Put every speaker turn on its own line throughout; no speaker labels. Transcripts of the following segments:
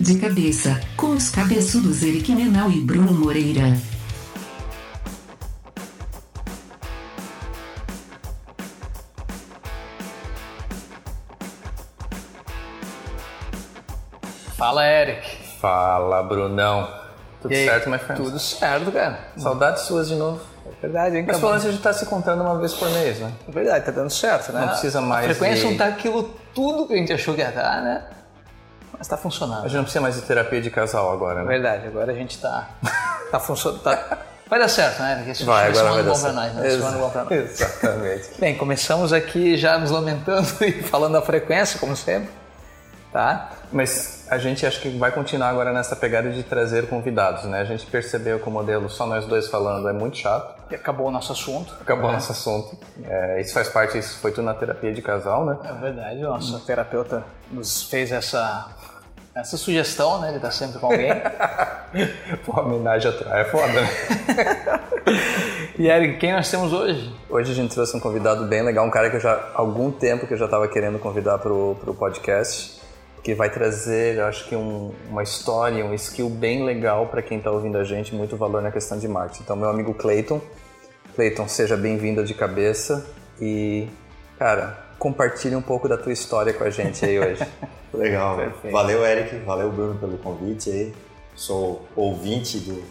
De cabeça, com os cabeçudos Eric Menal e Bruno Moreira.
Fala, Eric.
Fala, Brunão. Tudo
aí?
certo, my friend?
Tudo certo, cara.
Saudades suas de novo.
É verdade, hein,
Mas
cara?
falando, a gente tá se contando uma vez por mês, né?
É verdade, tá dando certo, né?
Não precisa mais
A frequência
de-
não tá aquilo tudo que a gente achou que ia estar, né? Mas tá
A
funcionando.
gente não precisa mais de terapia de casal agora,
É
né?
verdade, agora a gente tá. tá funcionando. Tá... Vai dar certo, né? Esse
Vai,
esse
agora vai dar
bom pra nós,
certo.
né? Esse ano bom pra nós.
Exatamente.
Bem, começamos aqui já nos lamentando e falando da frequência, como sempre. Tá?
Mas a gente acho que vai continuar agora nessa pegada de trazer convidados, né? A gente percebeu que o modelo só nós dois falando é muito chato.
E acabou o nosso assunto.
Acabou o nosso assunto. É, isso faz parte, isso foi tudo na terapia de casal, né?
É verdade, o nosso terapeuta nos fez essa, essa sugestão, né? Ele tá sempre com alguém.
Pô, a homenagem atrás é foda, né?
e Eric, quem nós temos hoje?
Hoje a gente trouxe um convidado bem legal, um cara que eu já há algum tempo que eu já estava querendo convidar pro, pro podcast, que vai trazer, eu acho que um- uma história, um skill bem legal para quem está ouvindo a gente, muito valor na questão de marketing. Então, meu amigo Clayton, Clayton, seja bem-vindo de cabeça e, cara, compartilhe um pouco da tua história com a gente aí hoje.
Legal.
Perfeito.
Valeu, Eric. Valeu, Bruno, pelo convite aí. Sou ouvinte do-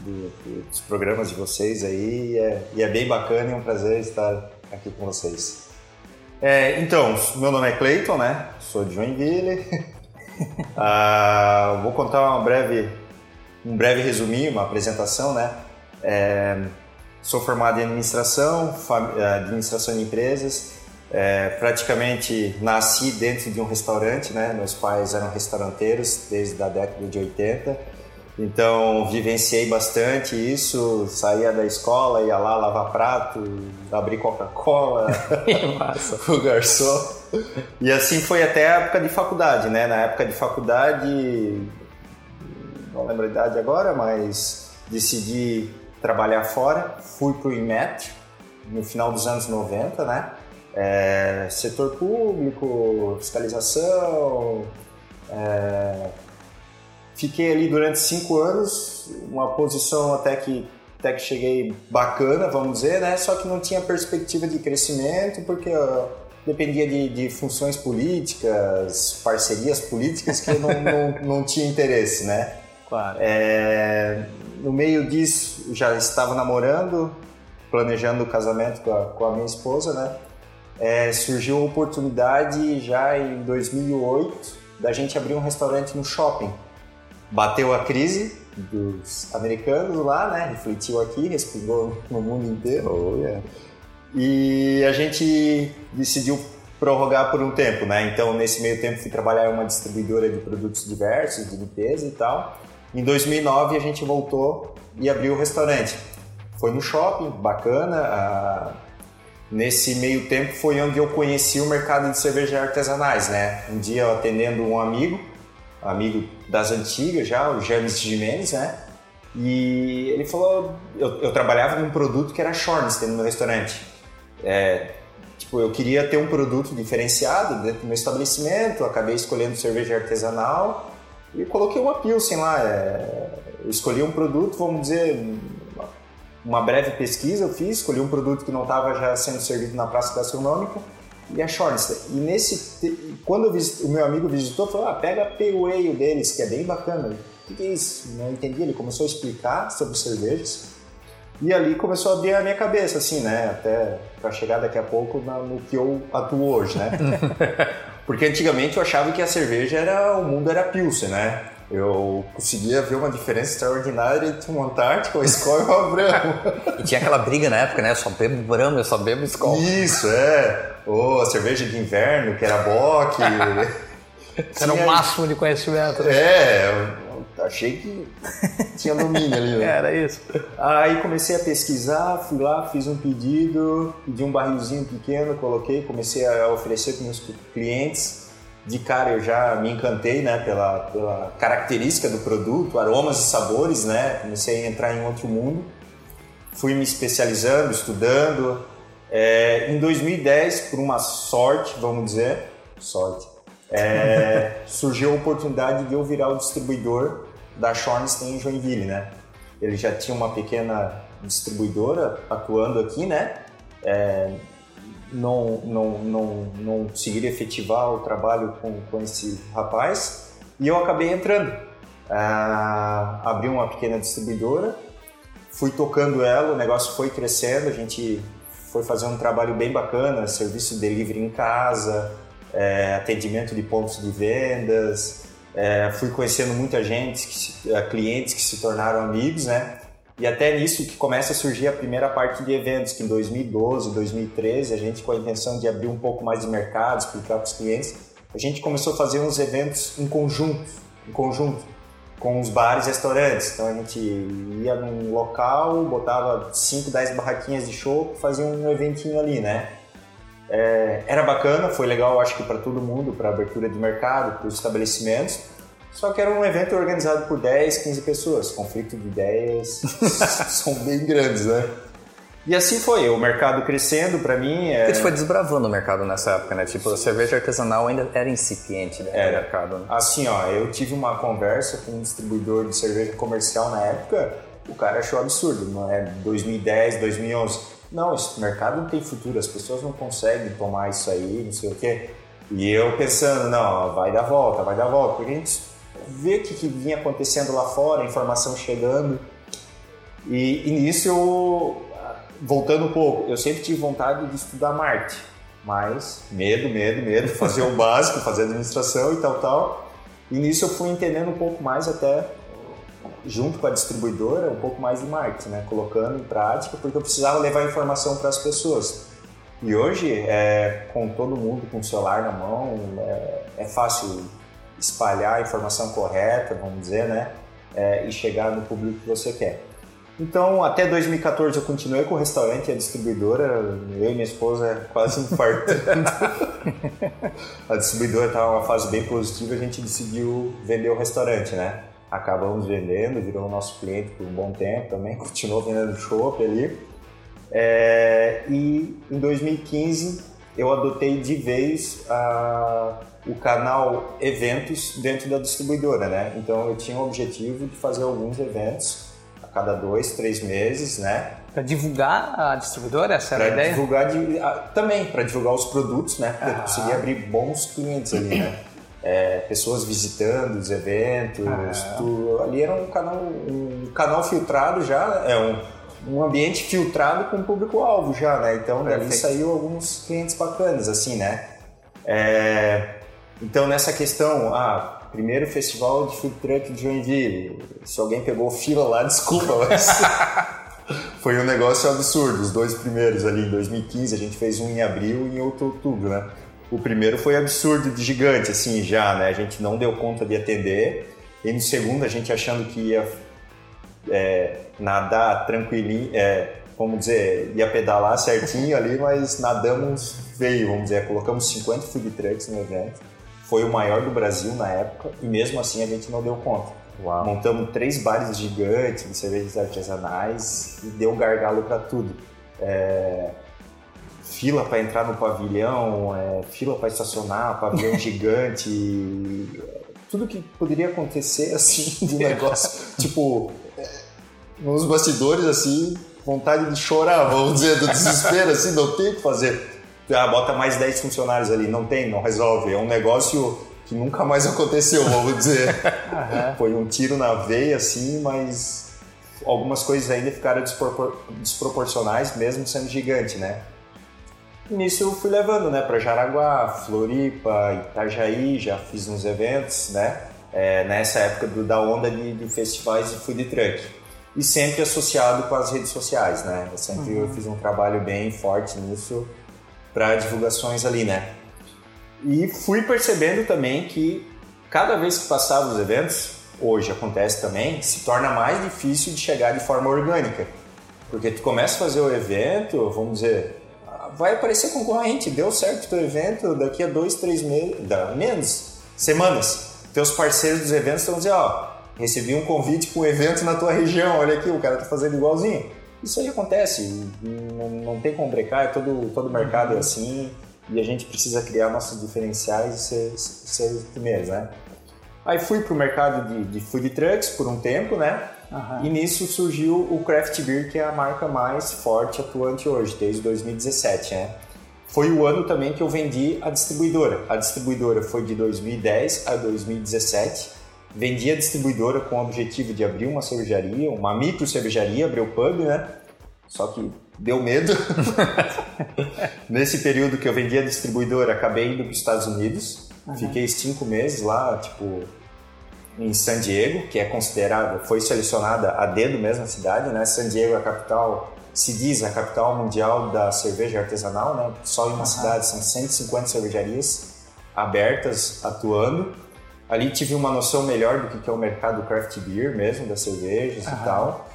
do- dos programas de vocês aí e é, e é bem bacana e é um prazer estar aqui com vocês. É, então, meu nome é Cleiton, né? Sou de Joinville. Ah, vou contar uma breve, um breve resuminho, uma apresentação, né? É, sou formado em administração, administração de empresas. É, praticamente nasci dentro de um restaurante, né? Meus pais eram restauranteiros desde a década de 80. Então, vivenciei bastante isso. Saía da escola, ia lá lavar prato, abrir Coca-Cola, o garçom. E assim foi até a época de faculdade, né? Na época de faculdade, não lembro a idade agora, mas decidi trabalhar fora. Fui para o Inmetro no final dos anos 90, né? É, setor público, fiscalização. é, fiquei ali durante cinco anos, uma posição até que até que cheguei bacana, vamos dizer, né? Só que não tinha perspectiva de crescimento porque dependia de, de funções políticas, parcerias políticas que eu não, não, não tinha interesse, né?
Claro.
É, no meio disso, já estava namorando, planejando o casamento com a, com a minha esposa, né? É, surgiu a oportunidade já em 2008 da gente abrir um restaurante no shopping. Bateu a crise dos americanos lá, né? Refletiu aqui, respingou no mundo inteiro.
Oh, yeah.
E a gente decidiu prorrogar por um tempo, né? Então, nesse meio tempo, fui trabalhar em uma distribuidora de produtos diversos, de limpeza e tal. Em 2009, a gente voltou e abriu o restaurante. Foi no shopping, bacana. Nesse meio tempo foi onde eu conheci o mercado de cervejas artesanais, né? Um dia atendendo um amigo, amigo das antigas já, o James Jimenez, né? E ele falou, eu, eu trabalhava num produto que era Shornstein no meu restaurante. É, tipo, eu queria ter um produto diferenciado dentro do meu estabelecimento, acabei escolhendo cerveja artesanal e coloquei uma Pilsen lá. é, eu escolhi um produto, vamos dizer, uma- breve pesquisa eu fiz, escolhi um produto que não estava já sendo servido na praça gastronômica e a Shornstein. E nesse, quando visit- o meu amigo visitou, falou, ah, pega Pale Ale deles, que é bem bacana. O que, que é isso? Não entendi. Ele começou a explicar sobre cervejas. E ali começou a abrir a minha cabeça, assim, né? Até para chegar daqui a pouco no que eu atuo hoje, né? Porque antigamente eu achava que a cerveja era. o mundo era Pilsen, né? Eu conseguia ver uma diferença extraordinária entre uma Antártica, uma Skol e uma Brahma.
E tinha aquela briga na época, né? Eu só bebo Brahma, eu só bebo Skol.
Isso, é. Ou a cerveja de inverno, que era Bock.
Era o máximo de conhecimento. né?
É, eu achei que tinha domínio ali, né?
Era isso.
Aí comecei a pesquisar, fui lá, fiz um pedido, pedi um barrilzinho pequeno, coloquei, comecei a oferecer para meus clientes. De cara eu já me encantei, né, pela, pela característica do produto, aromas e sabores, né? Comecei a entrar em outro mundo. Fui me especializando, estudando. É, em 2010, por uma sorte, vamos dizer, sorte, é, surgiu a oportunidade de eu virar o distribuidor da Schornstein em Joinville, né? Ele já tinha uma pequena distribuidora atuando aqui, né? É, não, não, não, não conseguiram efetivar o trabalho com, com esse rapaz e eu acabei entrando. Ah, abri uma pequena distribuidora, fui tocando ela, o negócio foi crescendo, a gente foi fazer um trabalho bem bacana, serviço de delivery em casa, é, atendimento de pontos de vendas, é, fui conhecendo muita gente, é, clientes que se tornaram amigos, né? E até nisso que começa a surgir a primeira parte de eventos, que em 2012, 2013, a gente com a intenção de abrir um pouco mais de mercado, explicar para os clientes, a gente começou a fazer uns eventos em conjunto, em conjunto com os bares e restaurantes. Então a gente ia num local, botava 5, 10 barraquinhas de show, fazia um eventinho ali, né? É, era bacana, foi legal, acho que para todo mundo, para abertura de mercado, para os estabelecimentos. Só que era um evento organizado por 10, 15 pessoas. Conflito de ideias são bem grandes, né? E assim foi, o mercado crescendo para mim. É...
Porque tu foi desbravando o mercado nessa época, né? Tipo, a cerveja artesanal ainda era incipiente né, era. no mercado. Né?
Assim, ó, eu tive uma conversa com um distribuidor de cerveja comercial na época, o cara achou absurdo, não é? 2010, 2011. Não, esse mercado não tem futuro, as pessoas não conseguem tomar isso aí, não sei o quê. E eu pensando, não, vai dar volta, vai dar volta, porque a gente ver o que, que, vinha acontecendo lá fora, a informação chegando. E, e nisso eu, voltando um pouco, eu sempre tive vontade de estudar marketing, mas medo, medo, medo, fazer o básico, fazer administração e tal, tal. E nisso eu fui entendendo um pouco mais até junto com a distribuidora, um pouco mais de marketing, né? colocando em prática, porque eu precisava levar informação para as pessoas. E hoje, é, com todo mundo com o celular na mão, é, é fácil espalhar a informação correta, vamos dizer, né? É, e chegar no público que você quer. Então, até 2014 eu continuei com o restaurante, a distribuidora, eu e minha esposa quase infartando. a distribuidora estava numa fase bem positiva, a gente decidiu vender o restaurante, né? Acabamos vendendo, virou nosso cliente por um bom tempo também, continuou vendendo chopp ali. É, e em 2015 eu adotei de vez a o canal eventos dentro da distribuidora, né? Então eu tinha o objetivo de fazer alguns eventos a cada dois, três meses, né?
Para divulgar a distribuidora, essa
era
pra a ideia?
Divulgar de, a, também, para divulgar os produtos, né? Para ah. conseguir abrir bons clientes ali, né? É, pessoas visitando os eventos, ah. ali era um canal, um canal filtrado já, é um, um ambiente filtrado com público-alvo já, né? Então Perfeito. dali saiu alguns clientes bacanas, assim, né? É, então, nessa questão, ah, primeiro festival de food truck de Joinville, se alguém pegou fila lá, desculpa, mas foi um negócio absurdo. Os dois primeiros ali em 2015, a gente fez um em abril e em outubro, né? O primeiro foi absurdo de gigante, assim, já, né? A gente não deu conta de atender. E no segundo, a gente achando que ia é, nadar tranquilinho, é, vamos dizer, ia pedalar certinho ali, mas nadamos veio, vamos dizer, colocamos 50 food trucks no evento foi o maior do Brasil na época e mesmo assim a gente não deu conta. Uau. Montamos três bares gigantes de cervejas artesanais e deu gargalo para tudo. É... Fila para entrar no pavilhão, é... fila para estacionar, pavilhão gigante, tudo que poderia acontecer assim de negócio, tipo. Nos bastidores assim, vontade de chorar, vamos dizer, do desespero assim, não tem o que fazer ah, bota mais 10 funcionários ali. Não tem, não resolve. É um negócio que nunca mais aconteceu, vamos dizer. Foi um tiro na veia, assim, mas algumas coisas ainda ficaram despropor desproporcionais, mesmo sendo gigante, né? E nisso eu fui levando, né, para Jaraguá, Floripa, Itajaí, já fiz uns eventos, né? É, nessa época do, da onda de, de, festivais de food truck. E sempre associado com as redes sociais, né? Eu sempre uhum. eu fiz um trabalho bem forte nisso para divulgações ali, né? E fui percebendo também que cada vez que passava os eventos, hoje acontece também, se torna mais difícil de chegar de forma orgânica. Porque tu começa a fazer o evento, vamos dizer, vai aparecer concorrente, deu certo o teu evento, daqui a dois, três meses, menos, semanas, teus parceiros dos eventos estão dizendo, ó, recebi um convite para um evento na tua região, olha aqui, o cara tá fazendo igualzinho. Isso aí acontece, não, não tem como brecar, é todo, todo mercado é assim. e a gente precisa criar nossos diferenciais e ser, ser os primeiros, né? Aí fui pro mercado de, de food trucks por um tempo, né?
Aham.
E nisso surgiu o Craft Beer, que é a marca mais forte atuante hoje, desde 2017, né? Foi o ano também que eu vendi a distribuidora. A distribuidora foi de 2010 a 2017. Vendi a distribuidora com o objetivo de abrir uma cervejaria, uma micro cervejaria, abrir o pub, né? Só que deu medo. Nesse período que eu vendi a distribuidora, acabei indo para os Estados Unidos. Fiquei cinco meses lá, tipo, em San Diego, que é considerada, foi selecionada a dedo mesmo a cidade, né? San Diego é a capital, se diz a capital mundial da cerveja artesanal, né? Só em uma cidade são 150 cervejarias abertas, atuando. Ali tive uma noção melhor do que é o mercado craft beer mesmo, das cervejas e tal.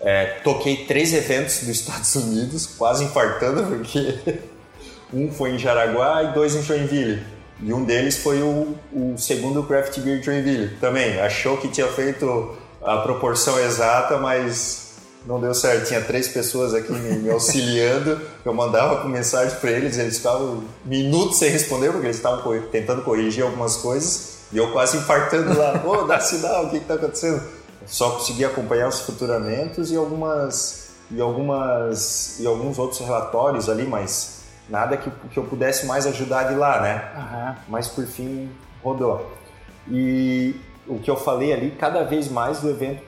É, toquei três eventos dos Estados Unidos, quase infartando, porque um foi em Jaraguá e dois em Joinville. E um deles foi o, o segundo Craft Beer Joinville também. Achou que tinha feito a proporção exata, mas não deu certo. Tinha três pessoas aqui me, me auxiliando. Eu mandava mensagem para eles, eles ficavam minutos sem responder, porque eles estavam co- tentando corrigir algumas coisas. E eu quase infartando lá. Pô, dá sinal, o que está acontecendo? Só consegui acompanhar os futuramentos e algumas e algumas e alguns outros relatórios ali, mas nada que, que eu pudesse mais ajudar de lá, né?
Aham.
Mas por fim rodou. E o que eu falei ali, cada vez mais o evento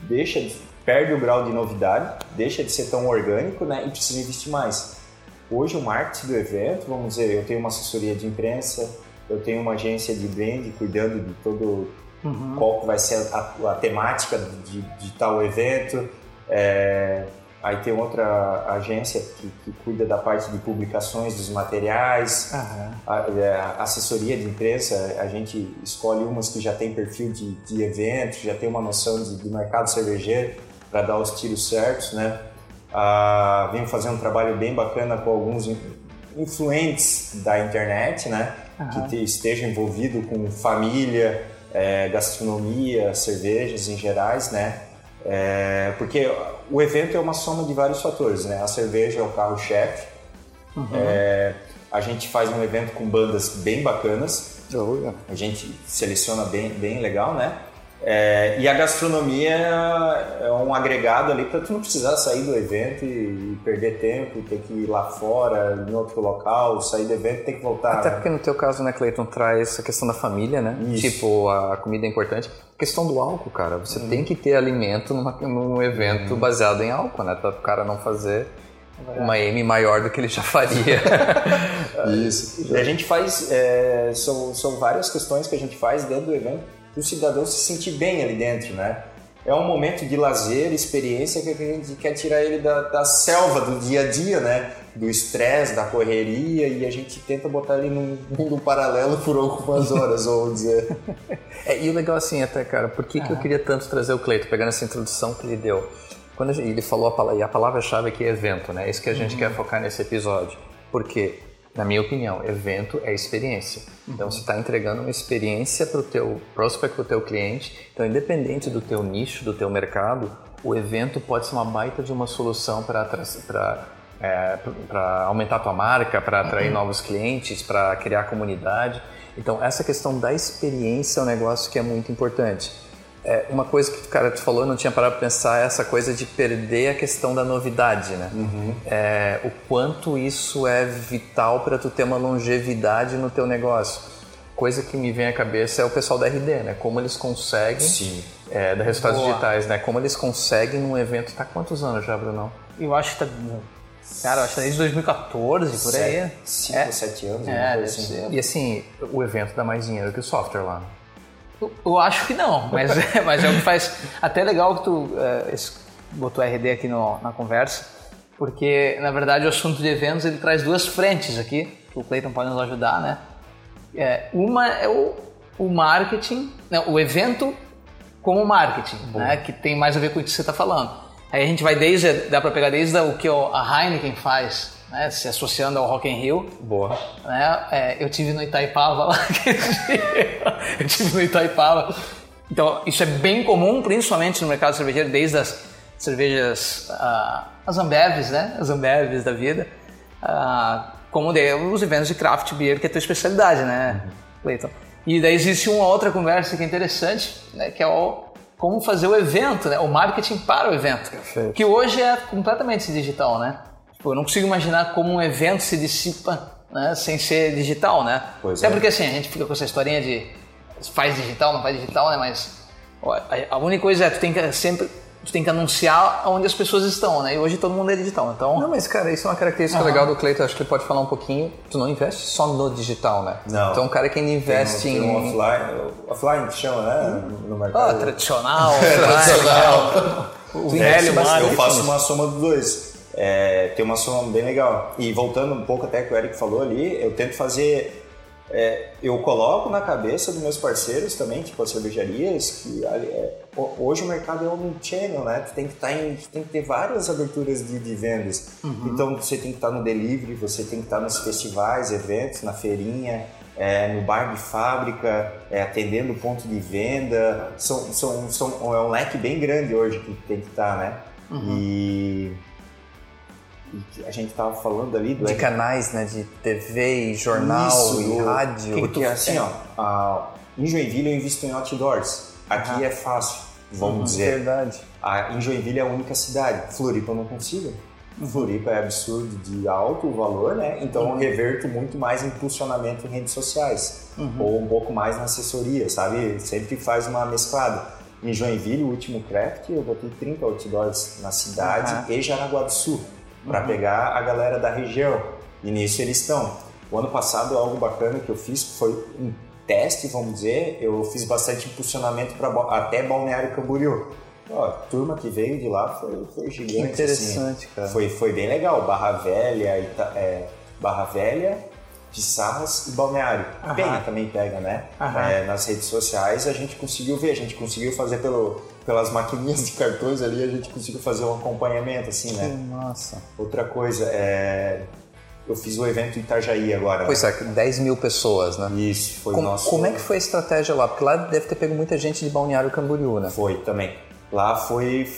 deixa de, perde o grau de novidade, deixa de ser tão orgânico, né? E precisa investir mais. Hoje o marketing do evento, vamos dizer, eu tenho uma assessoria de imprensa, eu tenho uma agência de brand cuidando de todo qual que vai ser a, a temática de, de tal evento. É, aí tem outra agência que, que cuida da parte de publicações dos materiais.
Aham.
A, é, a assessoria de imprensa, a gente escolhe umas que já tem perfil de, de evento, já tem uma noção de, de mercado cervejeiro para dar os tiros certos, né? Ah, venho fazendo um trabalho bem bacana com alguns in- influentes da internet, né? Que te- estejam envolvidos com família, é, gastronomia, cervejas em gerais, né? É, porque o evento é uma soma de vários fatores, né? A cerveja é o carro-chefe. É, a gente faz um evento com bandas bem bacanas. A gente seleciona bem, bem legal, né? É, e a gastronomia é um agregado ali para tu não precisar sair do evento e, e perder tempo, ter que ir lá fora, em outro local, sair do evento e ter que voltar.
Até
né?
porque no teu caso, né, Cleiton, traz a questão da família, né?
Isso.
Tipo, a comida é importante. A questão do álcool, cara. Você
Uhum.
tem que ter alimento numa, num evento baseado em álcool, né? Para o cara não fazer uma M maior do que ele já faria.
Isso. E a gente faz, é, são, são várias questões que a gente faz dentro do evento para o cidadão se sentir bem ali dentro, né? É um momento de lazer, experiência que a gente quer tirar ele da, da selva do dia a dia, né? Do estresse, da correria e a gente tenta botar ele num mundo paralelo por algumas horas, vamos dizer.
É, e o legal assim, até, cara, por que, que eu queria tanto trazer o Cleito, pegando essa introdução que ele deu? Quando ele falou a palavra, e a palavra-chave aqui é evento, né? É isso que a gente quer focar nesse episódio. Porque, na minha opinião, evento é experiência. Então, você está entregando uma experiência para o teu prospect, para o teu cliente. Então, independente do teu nicho, do teu mercado, o evento pode ser uma baita de uma solução para é, para aumentar a tua marca, para atrair novos clientes, para criar comunidade. Então, essa questão da experiência é um negócio que é muito importante. É, uma coisa que o cara te falou, eu não tinha parado para pensar, é essa coisa de perder a questão da novidade, né? É, o quanto isso é vital para tu ter uma longevidade no teu negócio. Coisa que me vem à cabeça é o pessoal da RD, né? Como eles conseguem,
Sim.
é, da Resultados
Boa.
Digitais, né? Como eles conseguem num evento, tá há quantos anos já, Brunão?
Eu acho que tá. Cara, eu acho que tá desde 2014, por aí.
Cinco,
É.
sete anos,
É,
assim.
E assim, o evento dá mais dinheiro que o software lá.
Eu- acho que não, mas, é- mas é o que faz. Até legal que tu é, esse- botou RD aqui no- na conversa, porque na verdade o assunto de eventos ele traz duas frentes aqui, que o Cleiton pode nos ajudar, né? É, uma é o, o marketing, né, o evento como marketing, né, que tem mais a ver com o que você está falando. Aí a gente vai desde, dá para pegar desde o que a Heineken faz, né, se associando ao Rock in Rio,
Boa.
né? É, eu tive no Itaipava lá aquele dia. Eu tive no Itaipava. Então, isso é bem comum, principalmente no mercado cervejeiro, desde as cervejas, ah, as Ambevs, né? As Ambevs da vida. Ah, como de, os eventos de craft beer, que é a tua especialidade, né, Cleiton? E daí existe uma outra conversa que é interessante, né, que é o como fazer o evento, né, o marketing para o evento,
Perfeito.
que hoje é completamente digital, né? Tipo, eu não consigo imaginar como um evento se dissipa né, sem ser digital, né?
Pois
Até
é.
porque assim, a gente fica com essa historinha de faz digital, não faz digital, né? Mas ó, a- única coisa é tu tem que sempre tu tem que anunciar onde as pessoas estão, né? E hoje todo mundo é digital, então
Não, mas cara, isso é uma característica legal do Cleiton, acho que ele pode falar um pouquinho. Tu não investe só no digital, né?
Não.
Então, um cara que ainda investe
tem,
em.
um offline, offline que chama, né? No
ah,
mercado.
tradicional,
tradicional.
o
É,
velho
mas eu faço uma soma dos dois. É, tem uma soma bem legal. E voltando um pouco até que o Eric falou ali, eu tento fazer. é, eu coloco na cabeça dos meus parceiros também, tipo as cervejarias, que é, ho- hoje o mercado é omnichannel, né? Tu tem que, estar em, tem que ter várias aberturas de, de vendas. Então você tem que estar no delivery, você tem que estar nos festivais, eventos, na feirinha, é, no bar de fábrica, é, atendendo o ponto de venda. São, são, são, é um leque bem grande hoje que tem que estar, né? E, e a gente tava falando ali do
De canais, né? De TV e jornal
Isso,
e rádio.
Porque assim, ó, a- em Joinville eu invisto em outdoors. Aqui é fácil, vamos dizer.
Verdade.
A, em Joinville é a única cidade. Floripa eu não consigo. Floripa é absurdo de alto valor, né? Então eu reverto muito mais em impulsionamento em redes sociais. Ou um pouco mais na assessoria, sabe? Sempre faz uma mesclada. Em Joinville, o último craft, eu botei 30 outdoors na cidade e Jaraguá do Sul, para pegar a galera da região. E nisso eles estão. O ano passado, algo bacana que eu fiz foi um teste, vamos dizer. Eu fiz bastante impulsionamento para até Balneário Camboriú. Ó, a turma que veio de lá foi, foi gigante.
interessante,
assim.
cara.
Foi, foi bem legal. Barra Velha, Ita- é, Barra Velha, Pissarras e Balneário. Penha também pega, né? É, nas redes sociais a gente conseguiu ver, a gente conseguiu fazer pelo, pelas maquininhas de cartões ali, a gente conseguiu fazer um acompanhamento, assim, né?
Nossa.
Outra coisa, é, eu fiz o evento em Itajaí agora. né?
Pois é, 10 mil pessoas, né?
Isso, foi o
Como,
nosso...
como é que foi a estratégia lá? Porque lá deve ter pego muita gente de Balneário Camboriú, né?
Foi também. Lá foi,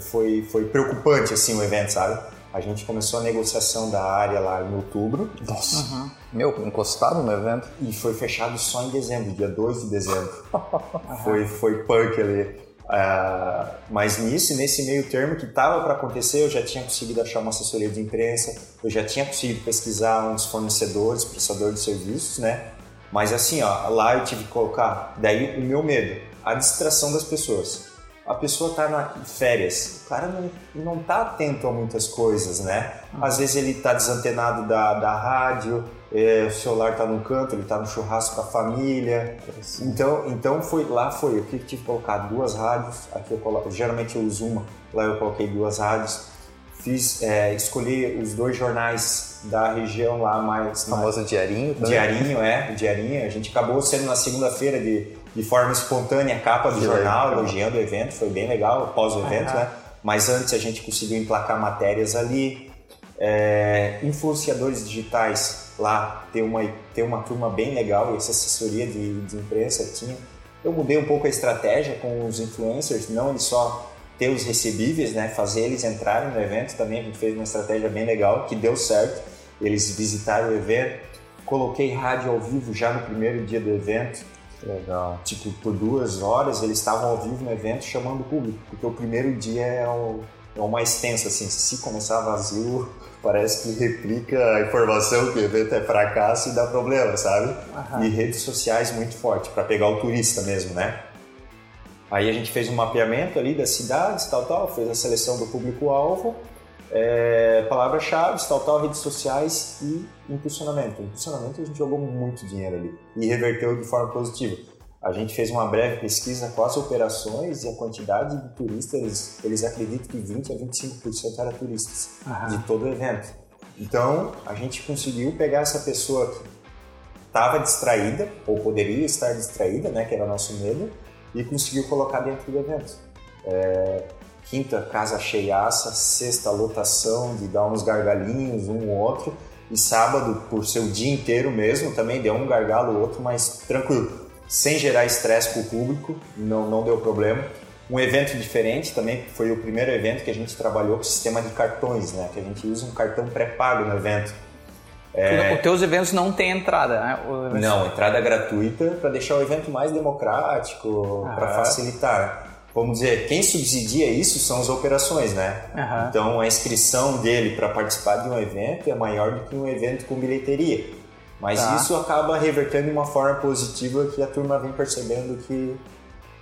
foi, foi preocupante assim o evento, sabe? A gente começou a negociação da área lá em outubro
Nossa. Meu, encostado no evento.
e foi fechado só em dezembro, dia 2 de dezembro. foi, foi punk ali. Ah, mas nisso, nesse meio termo que estava para acontecer, eu já tinha conseguido achar uma assessoria de imprensa, eu já tinha conseguido pesquisar uns fornecedores, prestadores de serviços, né? Mas assim, ó, lá eu tive que colocar, daí o meu medo, a distração das pessoas. A pessoa tá na férias, o cara não, não tá atento a muitas coisas, né? Às vezes ele tá desantenado da, da rádio, é, o celular tá no canto, ele tá no churrasco com a família. Então, então foi, lá foi, eu tive que colocar duas rádios, aqui eu coloco, geralmente eu uso uma, lá eu coloquei duas rádios. Fiz, é, escolhi os dois jornais da região lá mais,
O famoso diarinho. também.
Diarinho, é, diarinho. A gente acabou sendo na segunda-feira de, de forma espontânea a capa do
Que
jornal,
legal.
elogiando o evento, foi bem legal, após o evento, né? Mas antes a gente conseguiu emplacar matérias ali. É, influenciadores digitais lá, tem uma, tem uma turma bem legal, essa assessoria de, de imprensa tinha. Eu mudei um pouco a estratégia com os influencers, não eles só ter os recebíveis, né, fazer eles entrarem no evento também, a gente fez uma estratégia bem legal, que deu certo, eles visitaram o evento, coloquei rádio ao vivo já no primeiro dia do evento,
Legal.
tipo, por duas horas eles estavam ao vivo no evento chamando o público, porque o primeiro dia é o, é o mais tenso, assim, se começar vazio, parece que replica a informação que o evento é fracasso e dá problema, sabe? E redes sociais muito forte, para pegar o turista mesmo, né? Aí a gente fez um mapeamento ali das cidades, tal, tal, fez a seleção do público-alvo, é, palavras-chave, tal, tal, redes sociais e impulsionamento. Impulsionamento a gente jogou muito dinheiro ali e reverteu de forma positiva. A gente fez uma breve pesquisa com as operações e a quantidade de turistas, eles, eles acreditam que 20 a 25% eram turistas de todo o evento. Então, a gente conseguiu pegar essa pessoa que estava distraída, ou poderia estar distraída, né, que era o nosso medo, e conseguiu colocar dentro do evento. É, quinta, casa cheiaça, sexta, lotação de dar uns gargalinhos, um ou outro, e sábado, por ser o dia inteiro mesmo, também deu um gargalo ou outro, mas tranquilo, sem gerar estresse para o público, não, não deu problema. Um evento diferente também, foi o primeiro evento que a gente trabalhou com sistema de cartões, né? Que a gente usa um cartão pré-pago no evento.
É... Os teus eventos não tem entrada, né?
Não, entrada gratuita para deixar o evento mais democrático, ah. para facilitar. Vamos dizer, quem subsidia isso são as operações, né? Uhum. Então a inscrição dele para participar de um evento é maior do que um evento com bilheteria. Mas tá. isso acaba revertendo de uma forma positiva que a turma vem percebendo que,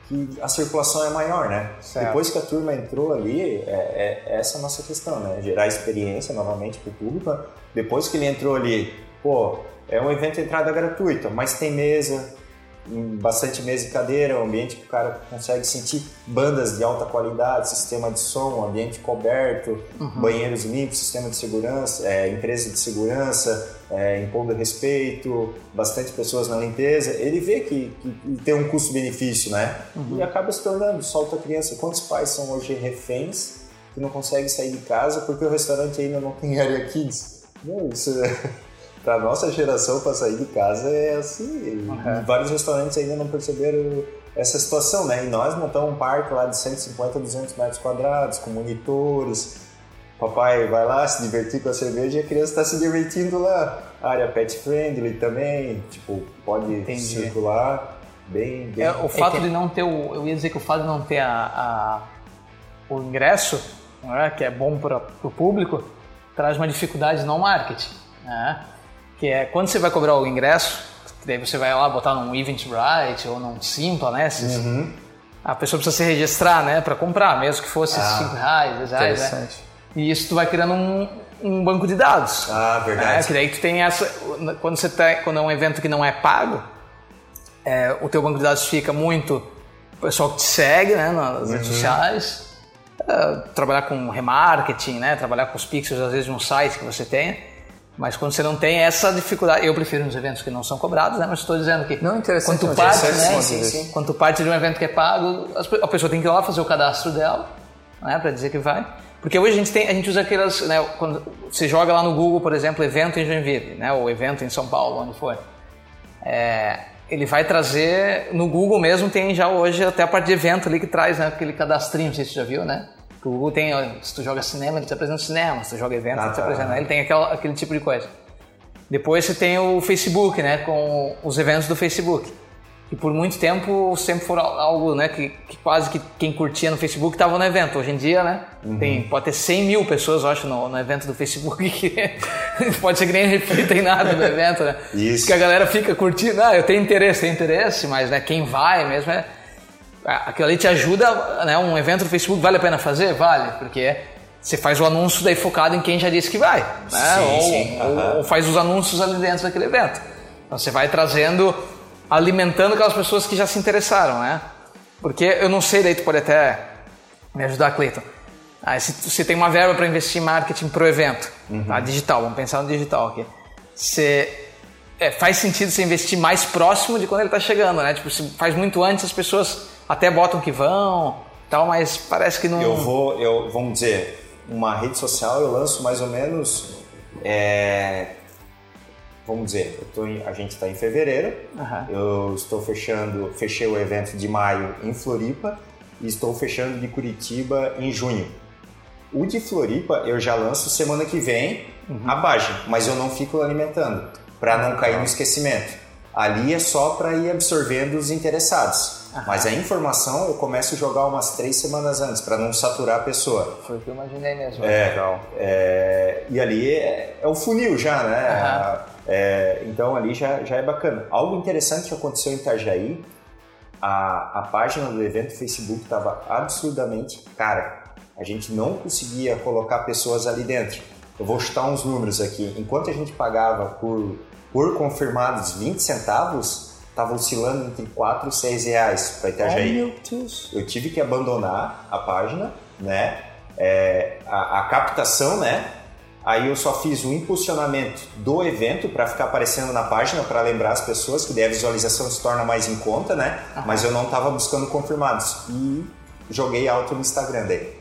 que a circulação é maior, né? Certo. Depois que a turma entrou ali, é, é, essa é a nossa questão, né? Gerar experiência novamente para o público. Depois que ele entrou ali, pô, é um evento de entrada gratuita, mas tem mesa, bastante mesa e cadeira, um ambiente que o cara consegue sentir bandas de alta qualidade, sistema de som, ambiente coberto, uhum. banheiros limpos, sistema de segurança, é, empresa de segurança, é, impondo respeito, bastante pessoas na limpeza. Ele vê que, que tem um custo-benefício, né? Uhum. E acaba se tornando, solta a criança. Quantos pais são hoje reféns que não conseguem sair de casa porque o restaurante ainda não tem área kids? Não, isso é para nossa geração para sair de casa é assim. Uhum. Vários restaurantes ainda não perceberam essa situação, né? E nós montamos um parque lá de 150, 200 metros quadrados, com monitores. Papai vai lá se divertir com a cerveja e a criança está se divertindo lá. área pet friendly também, tipo, pode Entendi. circular bem. bem.
É, o fato é que... de não ter o. Eu ia dizer que o fato de não ter a, a o ingresso, né, que é bom para o público, traz uma dificuldade no marketing. Né? Que é quando você vai cobrar o ingresso, daí você vai lá botar num Eventbrite ou num Simpla, né? Esses, uhum. A pessoa precisa se registrar, né, para comprar, mesmo que fosse ah, 5 reais, 10 reais, né? E isso tu vai criando um, um banco de dados.
Ah, verdade.
Né? Que daí tu tem essa, quando você tá, quando é um evento que não é pago, é, o teu banco de dados fica muito o pessoal que te segue, né, nas uhum. redes sociais. É, trabalhar com remarketing, né, trabalhar com os pixels às vezes de um site que você tenha mas quando você não tem essa dificuldade, eu prefiro nos eventos que não são cobrados, né? Mas estou dizendo que
não interessante.
Quando tu parte, né? Sim, sim. Quando tu parte de um evento que é pago, a pessoa tem que ir lá fazer o cadastro dela, né? Para dizer que vai. Porque hoje a gente tem, a gente usa aquelas, né? Quando você joga lá no Google, por exemplo, evento em Joinville, né? Ou evento em São Paulo, onde for. É, ele vai trazer no Google mesmo tem já hoje até a parte de evento ali que traz né, aquele cadastrinho, não sei se você já viu, né? O Google tem, se tu joga cinema, ele te apresenta cinema, se tu joga evento, ah, ele te tá. apresenta, ele tem aquela, aquele tipo de coisa. Depois você tem o Facebook, né, com os eventos do Facebook. Que por muito tempo sempre foram algo, né, que, que quase que quem curtia no Facebook estava no evento. Hoje em dia, né, uhum. tem, pode ter 100 mil pessoas, eu acho, no, no evento do Facebook que pode ser que nem reflita em nada no evento, né? Isso. Que a galera fica curtindo, ah, eu tenho interesse, tenho interesse, mas, né, quem vai mesmo é aquilo ali te ajuda, né? Um evento no Facebook vale a pena fazer? Vale, porque você faz o anúncio daí focado em quem já disse que vai, né? Sim, ou, sim. Uhum. ou, faz os anúncios ali dentro daquele evento. Então você vai trazendo, alimentando aquelas pessoas que já se interessaram, né? Porque eu não sei, daí tu pode até me ajudar, Cleiton. Ah, se você tem uma verba para investir em marketing para o evento, uhum. tá? digital, vamos pensar no digital aqui. Você é, faz sentido você investir mais próximo de quando ele está chegando, né? Tipo, se faz muito antes, as pessoas até botam que vão, tal, mas parece que não.
Eu vou, eu vamos dizer, uma rede social eu lanço mais ou menos, é, vamos dizer, em, a gente está em fevereiro, uhum. eu estou fechando, fechei o evento de maio em Floripa e estou fechando de Curitiba em junho. O de Floripa eu já lanço semana que vem uhum. a página, mas eu não fico alimentando para não cair no esquecimento. Ali é só para ir absorvendo os interessados. Mas a informação eu começo a jogar umas três semanas antes, para não saturar a pessoa.
Foi o que eu imaginei mesmo.
É, legal. É, e ali é, é, o funil já, né? É, então ali já, já é bacana. Algo interessante que aconteceu em Itajaí, a, a página do evento Facebook estava absurdamente cara. A gente não conseguia colocar pessoas ali dentro. Eu vou chutar uns números aqui. Enquanto a gente pagava por, por confirmados 20 centavos, estava oscilando entre 4 e 6 reais para Itajaí.
Oh, meu Deus.
Eu tive que abandonar a página, né? É, a, a, captação, né? Aí eu só fiz o impulsionamento do evento para ficar aparecendo na página para lembrar as pessoas que daí a visualização se torna mais em conta, né? Mas eu não estava buscando confirmados e joguei alto no Instagram daí.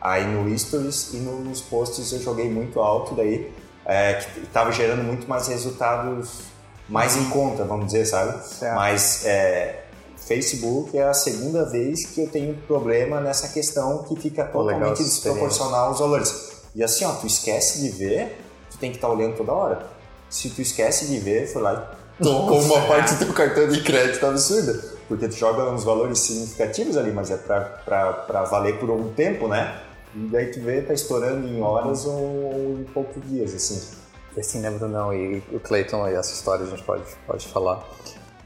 Aí no Stories e nos posts eu joguei muito alto daí, é, que estava gerando muito mais resultados mais em conta, vamos dizer, sabe? Certo. Mas é, Facebook é a segunda vez que eu tenho problema nessa questão que fica totalmente desproporcional aos valores. E assim, ó, tu esquece de ver, tu tem que estar tá olhando toda hora. se tu esquece de ver, foi lá e tocou uma parte do cartão de crédito absurda. Porque tu joga uns valores significativos ali, mas é pra, pra, pra valer por algum tempo, né? E daí tu vê, tá estourando em horas ou, ou em poucos dias, assim.
Assim, né, Brunão? E o Clayton, e essa história a gente pode, pode falar.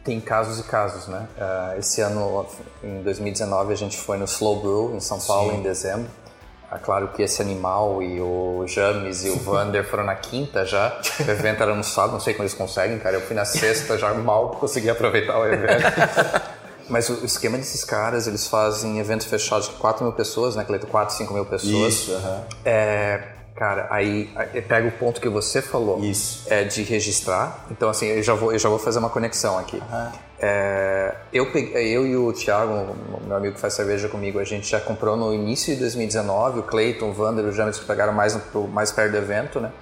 Tem casos e casos, né? Uh, esse ano, em 2019, a gente foi no Slow Brew, em São Paulo, Sim. em dezembro. É claro que esse animal e o James e o Vander foram na quinta já. O evento era no sábado, não sei como eles conseguem, cara. Eu fui na sexta, já mal consegui aproveitar o evento. Mas o esquema desses caras, eles fazem eventos fechados de 4 mil pessoas, né, Cleito? 4, 5 mil pessoas.
Isso, aham.
É, cara, aí, pega o ponto que você falou.
Isso.
É de registrar. Então, assim, eu já vou, eu já vou fazer uma conexão aqui.
Aham.
É, eu, peguei, eu e o Thiago, meu amigo que faz cerveja comigo, a gente já comprou no início de 2019, o Clayton, o Vander, o James que pegaram mais, mais perto do evento, né?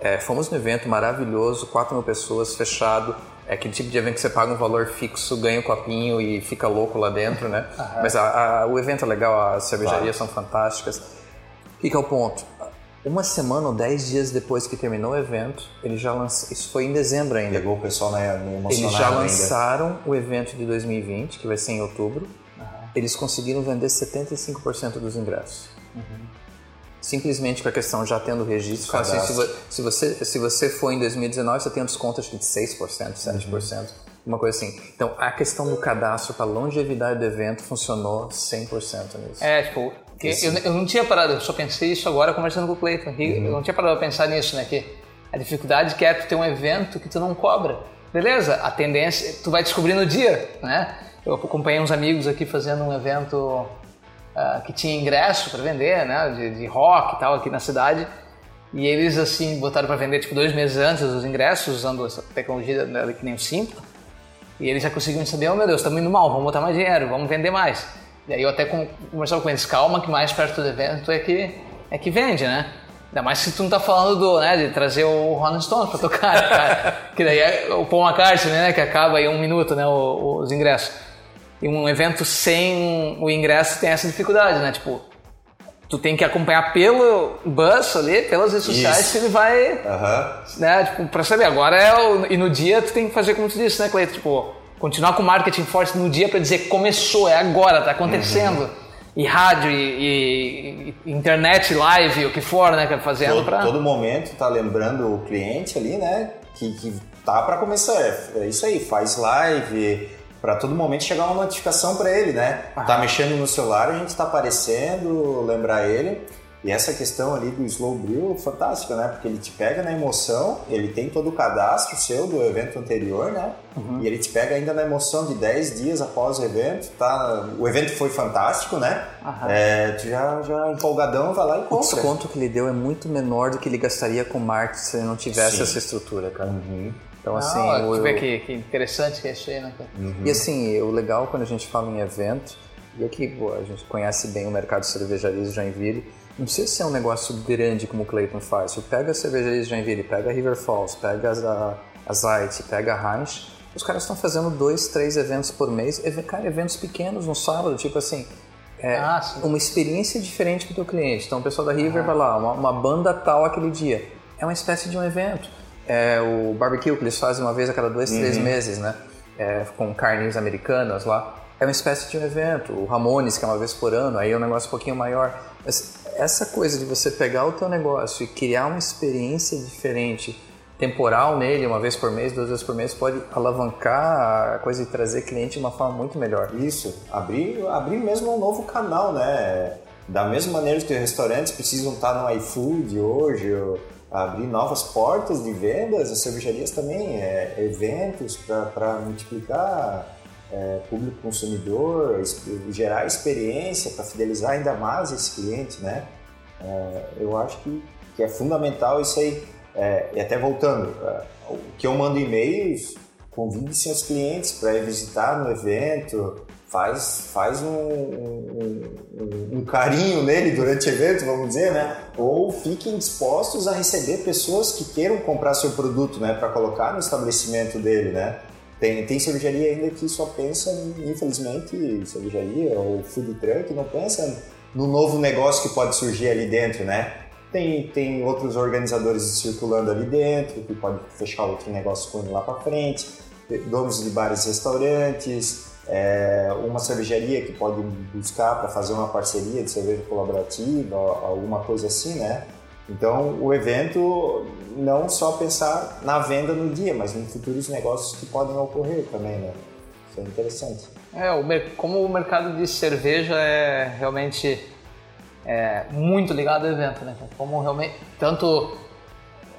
É, fomos no evento maravilhoso, 4 mil pessoas, fechado. É aquele tipo de evento que você paga um valor fixo, ganha um copinho e fica louco lá dentro, né? Mas a, a, o evento é legal, as cervejarias claro. são fantásticas. O que é o ponto? Uma semana ou dez dias depois que terminou o evento, ele já lançou. Isso foi em dezembro ainda.
Pegou o pessoal na, no
Eles já lançaram ainda. o evento de 2020, que vai ser em outubro. Uhum. Eles conseguiram vender 75% dos ingressos. Uhum. Simplesmente com a questão já tendo registro. Assim, se, se, você, se você for em 2019, você tem um desconto acho que de 6%, 7%. Uhum. Uma coisa assim. Então, a questão do cadastro para longevidade do evento funcionou 100% nisso.
É, tipo, eu, eu, não tinha parado, eu só pensei isso agora conversando com o Cleiton. Uhum. Eu não tinha parado para pensar nisso, né? Que a dificuldade que é tu ter um evento que tu não cobra. Beleza, a tendência, tu vai descobrir no dia, né? Eu acompanhei uns amigos aqui fazendo um evento uh, que tinha ingresso para vender, né? De, de, rock e tal aqui na cidade. E eles, assim, botaram para vender, tipo, dois meses antes os ingressos, usando essa tecnologia que nem o Simpla. E eles já conseguiram saber, oh meu Deus, estamos indo mal, vamos botar mais dinheiro, vamos vender mais. E aí eu até conversava com eles, calma que mais perto do evento é que, é que vende, né? Ainda mais se tu não tá falando do, né, de trazer o Rolling Stones pra tocar, cara. que daí é o Paul McCartney, né, que acaba em um minuto, né, os ingressos. E um evento sem o ingresso tem essa dificuldade, né, tipo, tu tem que acompanhar pelo bus ali, pelas redes sociais, Isso. que ele vai,
uhum.
né, tipo, pra saber. Agora é, o, e no dia tu tem que fazer como tu disse, né, Cleiton, tipo, continuar com marketing forte no dia para dizer começou, é agora, tá acontecendo. Uhum. E rádio, e, e, internet, live, o que for, né, é fazendo
todo,
pra...
Todo momento tá lembrando o cliente ali, né, que, que tá para começar. É isso aí, faz live, para todo momento chegar uma notificação para ele, né? Ah. Tá mexendo no celular, a gente tá aparecendo, lembrar ele. E essa questão ali do slow brew, fantástica, né? Porque ele te pega na emoção, ele tem todo o cadastro seu do evento anterior, né? Uhum. E ele te pega ainda na emoção de 10 dias após o evento, tá? O evento foi fantástico, né? Uhum. É, tu já, já empolgadão vai lá e compra.
O desconto que ele deu é muito menor do que ele gastaria com marketing se ele não tivesse Sim. essa estrutura, cara. Uhum.
Então, assim. Ah, eu, ver que, que interessante que é aí, né?
Uhum. E assim, o legal quando a gente fala em evento, e aqui pô, a gente conhece bem o mercado de cervejarias de Joinville, não precisa ser um negócio grande como o Clayton faz. Você pega a cervejaria de Joinville, pega a River Falls, pega a, a Zite, pega a Heinz, os caras estão fazendo dois, três eventos por mês, cara, eventos pequenos no sábado, tipo assim, é ah, uma experiência diferente para o teu cliente. Então o pessoal da River ah. vai lá, uma, uma, banda tal aquele dia. É uma espécie de um evento. É o barbecue que eles fazem uma vez a cada dois, uhum. três meses, né? É, com carnes americanas lá. É uma espécie de um evento. O Ramones, que é uma vez por ano, aí é um negócio um pouquinho maior. Mas essa coisa de você pegar o teu negócio e criar uma experiência diferente, temporal nele, uma vez por mês, duas vezes por mês, pode alavancar a coisa e trazer cliente de uma forma muito melhor.
Isso, abrir, abrir mesmo um novo canal, né? Da mesma maneira que os restaurantes precisam estar no iFood hoje, abrir novas portas de vendas, as cervejarias também, é, eventos para multiplicar é, público consumidor, gerar experiência para fidelizar ainda mais esse cliente, né? É, eu acho que, que é fundamental isso aí. É, e até voltando, é, o que eu mando e-mails, convide seus clientes para ir visitar no evento, faz, faz um, um, um, um, carinho nele durante o evento, vamos dizer, né? Ou fiquem dispostos a receber pessoas que queiram comprar seu produto, né? Para colocar no estabelecimento dele, né? Tem, tem cervejaria ainda que só pensa, infelizmente, cervejaria ou food truck, não pensa no novo negócio que pode surgir ali dentro, né? tem, tem outros organizadores circulando ali dentro, que pode fechar outro negócio com ele lá para frente, donos de bares e restaurantes, é, uma cervejaria que pode buscar para fazer uma parceria de cerveja colaborativa, alguma coisa assim, né? Então, o evento não só pensar na venda no dia, mas em futuros negócios que podem ocorrer também, né? Isso é interessante.
É, o, como o mercado de cerveja é realmente é, muito ligado ao evento, né? Como realmente, tanto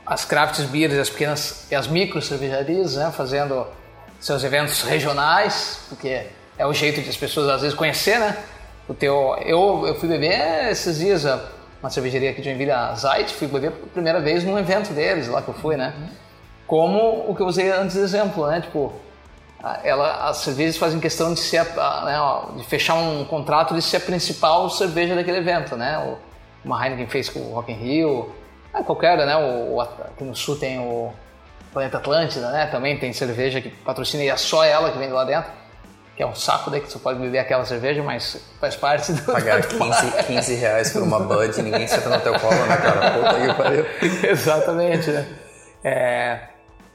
as craft beers, as pequenas e as micro cervejarias, né? Fazendo seus eventos regionais, porque é o jeito de as pessoas às vezes conhecer, né? O teu, eu, eu fui beber esses dias uma cervejaria aqui de Joinville, a Zait, fui beber pela primeira vez num evento deles, lá que eu fui, né? Como o que eu usei antes de exemplo, né? Tipo, ela, as cervejas fazem questão de ser, né, de fechar um contrato de ser a principal cerveja daquele evento, né? Uma Heineken fez com o Rock in Rio, é, qualquer, né? O, aqui no sul tem o Planeta Atlântida, né? Também tem cerveja que patrocina e é só ela que vem lá dentro que é um saco daí que você pode beber aquela cerveja, mas faz parte do.
Pagar 15, 15 reais por uma Bud e ninguém senta no teu colo, né, cara? Puta que pariu.
Exatamente, né? É...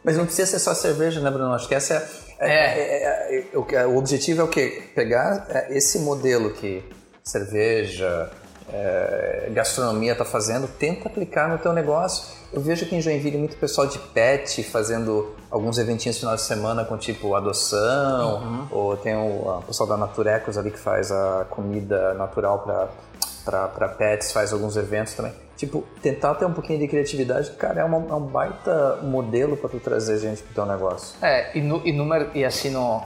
Mas não precisa ser só cerveja, né, Bruno? Acho que essa é. é, é, é, é o, o objetivo é o quê? Pegar é, esse modelo que cerveja, é, gastronomia está fazendo, tenta aplicar no teu negócio. Eu vejo aqui em Joinville muito pessoal de pet fazendo alguns eventinhos no final de semana com tipo adoção, uhum. ou tem o, o pessoal da Naturecos ali que faz a comida natural para pets, faz alguns eventos também. Tipo, tentar ter um pouquinho de criatividade, cara, é, uma, é um baita modelo para tu trazer gente pro teu negócio.
É, e, no, e, no, e assim no,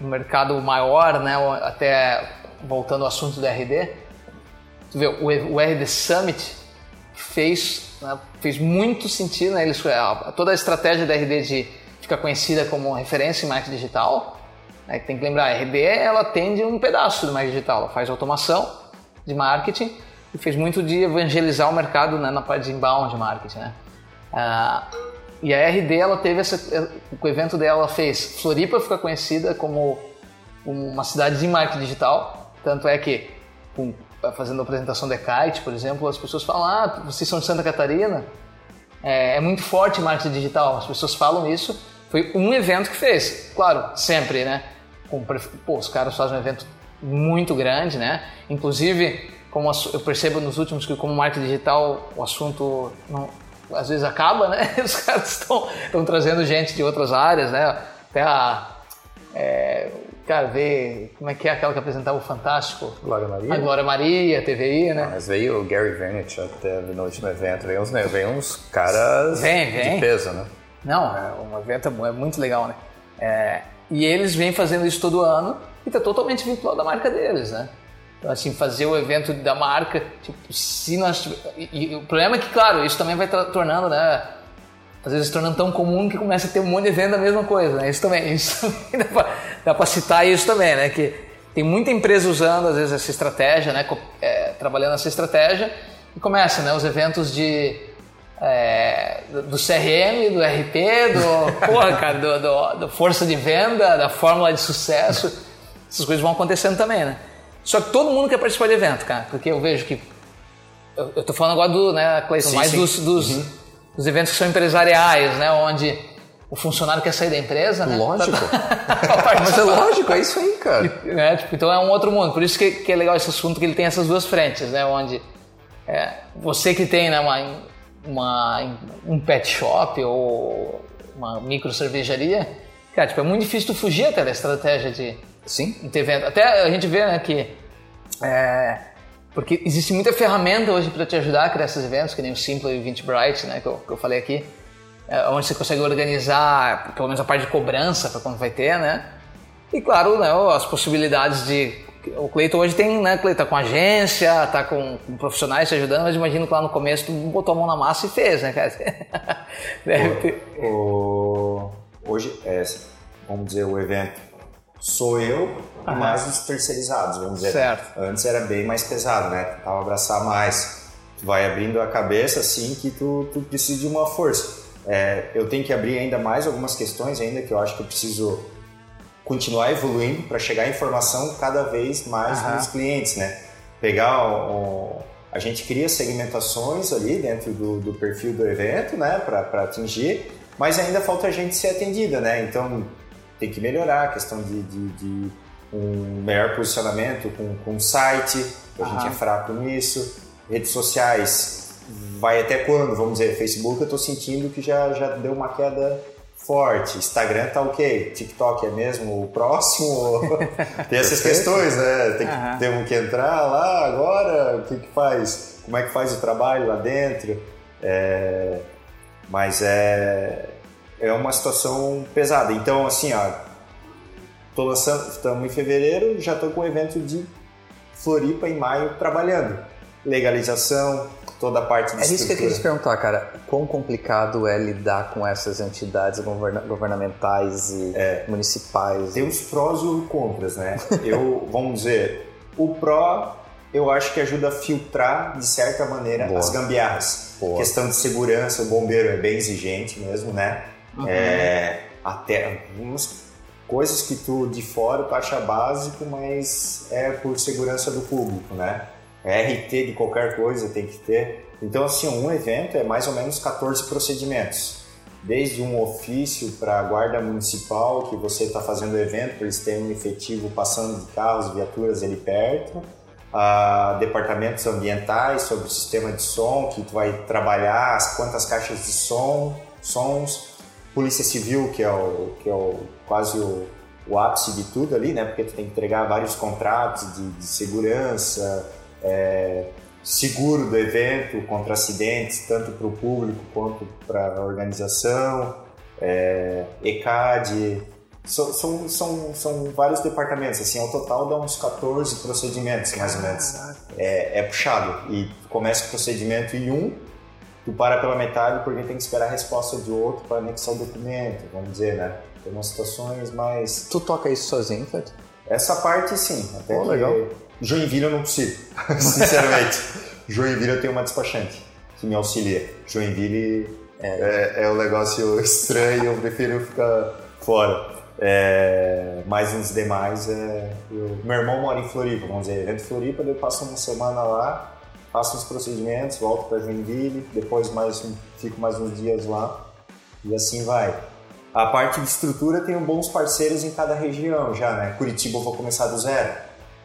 no mercado maior, né, até voltando ao assunto do RD, tu vê, o, RD Summit fez, né, fez muito sentido, né, eles, toda a estratégia da RD de ficar conhecida como referência em marketing digital, né, tem que lembrar, a RD ela atende um pedaço do marketing digital, ela faz automação de marketing e fez muito de evangelizar o mercado né, na parte de inbound marketing, né. Ah, e a RD ela teve essa, o evento dela fez Floripa ficar conhecida como uma cidade de marketing digital, tanto é que com fazendo a apresentação da Kite, por exemplo, as pessoas falam: Ah, vocês são de Santa Catarina? É, é muito forte marketing digital. As pessoas falam isso. Foi um evento que fez. Claro, sempre, né? Com, pô, os caras fazem um evento muito grande, né? Inclusive, como eu percebo nos últimos que como marketing digital o assunto não, às vezes acaba, né? Os caras estão trazendo gente de outras áreas, né? Até a, é, cara, ver como é que é aquela que apresentava o Fantástico.
Glória Maria.
A Glória Maria, TVI, né?
Ah, mas veio o Gary Vaynerchuk teve no último evento, veio uns, né, veio uns caras
vem, vem.
de peso, né?
Não, é um evento é muito legal, né? É, e eles vêm fazendo isso todo ano e está totalmente vinculado à marca deles, né? Então, assim, fazer o evento da marca, tipo, se nós... E, e o problema é que, claro, isso também vai tornando, né? Às vezes se tornando tão comum que começa a ter um monte de evento da mesma coisa, né? Isso também, isso também dá para citar isso também, né? Que tem muita empresa usando às vezes essa estratégia, né? É, trabalhando essa estratégia e começa, né? Os eventos de é, do CRM, do RP, do, porra, cara, do, do, do, força de venda, da fórmula de sucesso, essas coisas vão acontecendo também, né? Só que todo mundo quer participar de evento, cara, porque eu vejo que eu, eu tô falando agora do, né, Cleiton, mais sim. dos, dos uhum os eventos que são empresariais, né? Onde o funcionário quer sair da empresa, né?
Lógico. Mas é lógico, é isso aí, cara.
É, tipo, então é um outro mundo. Por isso que, que, é legal esse assunto, que ele tem essas duas frentes, né? Onde é, você que tem né, uma, uma, um pet shop ou uma micro cervejaria, cara, tipo, é muito difícil tu fugir até da estratégia de,
Sim.
de evento. Até a gente vê né, que é, porque existe muita ferramenta hoje para te ajudar a criar esses eventos, que nem o Simple e o Eventbrite, né, que eu, que eu falei aqui, é, onde você consegue organizar pelo menos a parte de cobrança para quando vai ter, né? E claro, né, as possibilidades de o Cleiton hoje tem, né, Cleiton, tá com agência, tá com, com, profissionais te ajudando, mas imagino que lá no começo tu botou a mão na massa e fez, né, cara?
o, o, hoje, é, vamos dizer, o evento sou eu e mais os terceirizados, vamos dizer.
Certo.
Antes era bem mais pesado, né? Tentava abraçar mais. Tu vai abrindo a cabeça assim que tu, tu precisa de uma força. É, eu tenho que abrir ainda mais algumas questões ainda que eu acho que eu preciso continuar evoluindo para chegar informação cada vez mais uhum. nos clientes, né? Pegar o, o, a gente cria segmentações ali dentro do, do perfil do evento, né, para atingir, mas ainda falta a gente ser atendida, né? Então tem que melhorar a questão de, de, de um melhor posicionamento com, com o site, a uhum. gente é fraco nisso, redes sociais, vai até quando? Vamos dizer, Facebook eu estou sentindo que já, já deu uma queda forte. Instagram tá ok. TikTok é mesmo o próximo? Tem essas questões, né? Tem que, uhum. Temos que entrar lá agora, o que que faz? Como é que faz o trabalho lá dentro? É... Mas é... é uma situação pesada. Então, assim, ó, tô lançando, estamos em fevereiro, já estou com o evento de Floripa em maio trabalhando. Legalização, toda a parte de
É isso que eu queria te perguntar, cara. Quão complicado é lidar com essas entidades governa governamentais e é. municipais?
Tem os prós e os contras, né? eu, vamos dizer, o pró eu acho que ajuda a filtrar, de certa maneira, Boa. as gambiarras. Boa. Questão de segurança, o bombeiro é bem exigente mesmo, né? Uhum. É, até algumas coisas que tu de fora tu acha básico, mas é por segurança do público, né? RT de qualquer coisa tem que ter. Então, assim, um evento é mais ou menos 14 procedimentos. Desde um ofício para a guarda municipal, que você está fazendo o evento, eles terem um efetivo passando de carros, viaturas ali perto, a departamentos ambientais sobre o sistema de som, que tu vai trabalhar, quantas caixas de som, sons, polícia civil, que é, o, que é o, quase o, o ápice de tudo ali, né? Porque tu tem que entregar vários contratos de, de segurança, é, seguro do evento contra acidentes, tanto para o público quanto para a organização, é, ECAD, são, são, são, são, vários departamentos, assim, ao total dá uns 14 procedimentos, mais ou menos. É, é, puxado. E começa o procedimento em um, tu para pela metade porque tem que esperar a resposta de outro para anexar o documento, vamos dizer, né? Tem umas situações mais...
Tu toca isso sozinho, Fred?
Essa parte, sim. Até oh, legal. Joinville eu não consigo, sinceramente. Joinville eu tenho uma despachante que me auxilia. Joinville é, é, é um negócio estranho, eu prefiro ficar fora. É, mas nos demais, é, eu, meu irmão mora em Floripa, vamos dizer, evento Floripa, eu passo uma semana lá, faço uns procedimentos, volto para Joinville, depois mais fico mais uns dias lá e assim vai. A parte de estrutura tem bons parceiros em cada região já, né? Curitiba eu vou começar do zero.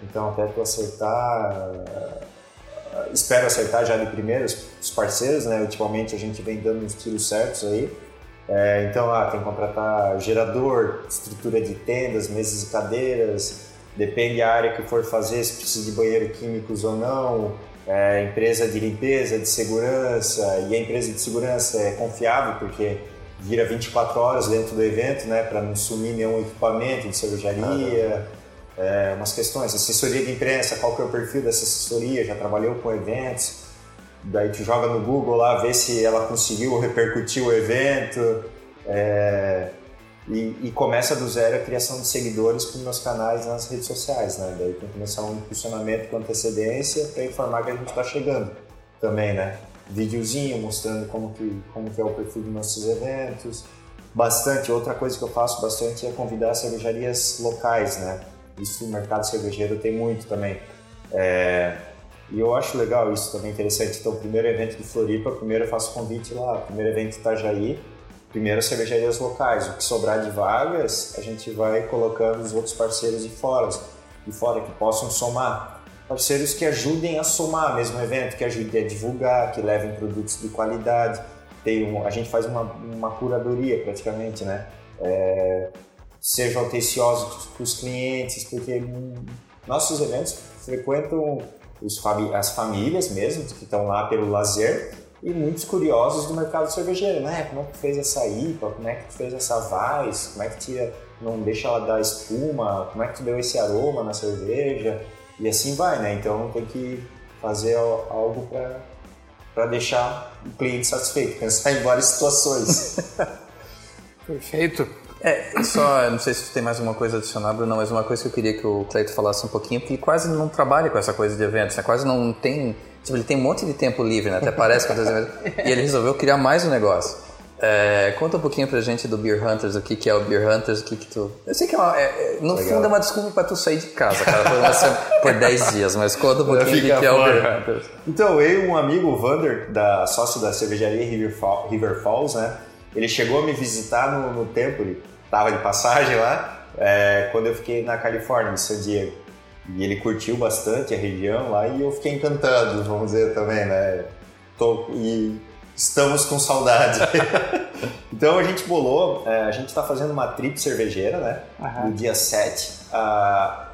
Então, até tu acertar, uh, espero acertar já de primeiro os parceiros, né? Ultimamente a gente vem dando os tiros certos aí. É, então, ah, tem que contratar gerador, estrutura de tendas, mesas e cadeiras, depende da área que for fazer, se precisa de banheiro químicos ou não, é, empresa de limpeza, de segurança, e a empresa de segurança é confiável porque vira 24 horas dentro do evento, né, para não sumir nenhum equipamento de cervejaria. Ah, é, umas questões, assessoria de imprensa, qual que é o perfil dessa assessoria, já trabalhou com eventos, daí tu joga no Google lá, vê se ela conseguiu repercutir o evento, é, e, e, começa do zero a criação de seguidores para os meus canais nas redes sociais, né? Daí tem que começar um impulsionamento com antecedência para informar que a gente está chegando também, né? Videozinho mostrando como que, como que é o perfil dos nossos eventos. Bastante, outra coisa que eu faço bastante é convidar cervejarias locais, né? Isso no mercado cervejeiro tem muito também. É, e eu acho legal isso também interessante. Então, primeiro evento de Floripa, primeiro eu faço convite lá, primeiro evento de Itajaí, primeiro cervejarias locais. O que sobrar de vagas, a gente vai colocando os outros parceiros de fora, de fora que possam somar. Parceiros que ajudem a somar mesmo o evento, que ajudem a divulgar, que levem produtos de qualidade. Tem um, a gente faz uma, uma curadoria praticamente, né? É, sejam atenciosos com os clientes, porque nossos eventos frequentam fami as famílias mesmo, que estão lá pelo lazer, e muitos curiosos do mercado cervejeiro, né? Como é que fez essa IPA? Como é que fez essa Weiss? Como é que tira, não deixa ela dar espuma? Como é que tu deu esse aroma na cerveja? E assim vai, né? Então tem que fazer algo para deixar o cliente satisfeito, pensar em várias situações.
Perfeito.
É, só, não sei se tem mais alguma coisa a adicionar, Bruno, mas uma coisa que eu queria que o Cleito falasse um pouquinho, porque quase não trabalha com essa coisa de eventos, né? quase não tem, tipo, ele tem um monte de tempo livre, né? até parece que e ele resolveu criar mais um negócio. É, conta um pouquinho pra gente do Beer Hunters, o que, que é o Beer Hunters, o que, que tu. Eu sei que é, uma, é, é no
Legal.
fundo é uma desculpa pra tu sair de casa, cara, por, uma semana- por 10 dias, mas conta um pouquinho o que, que é o. Beer Hunters.
Então, eu e um amigo, o Vander, da, sócio da cervejaria River, Fall- River Falls, né? Ele chegou a me visitar no, no tempo, ele tava de passagem lá, é, quando eu fiquei na Califórnia, em San Diego. E ele curtiu bastante a região lá e eu fiquei encantado, vamos dizer também, né? Tô, e estamos com saudade. então a gente bolou, é, a gente está fazendo uma trip cervejeira, né? No dia 7 a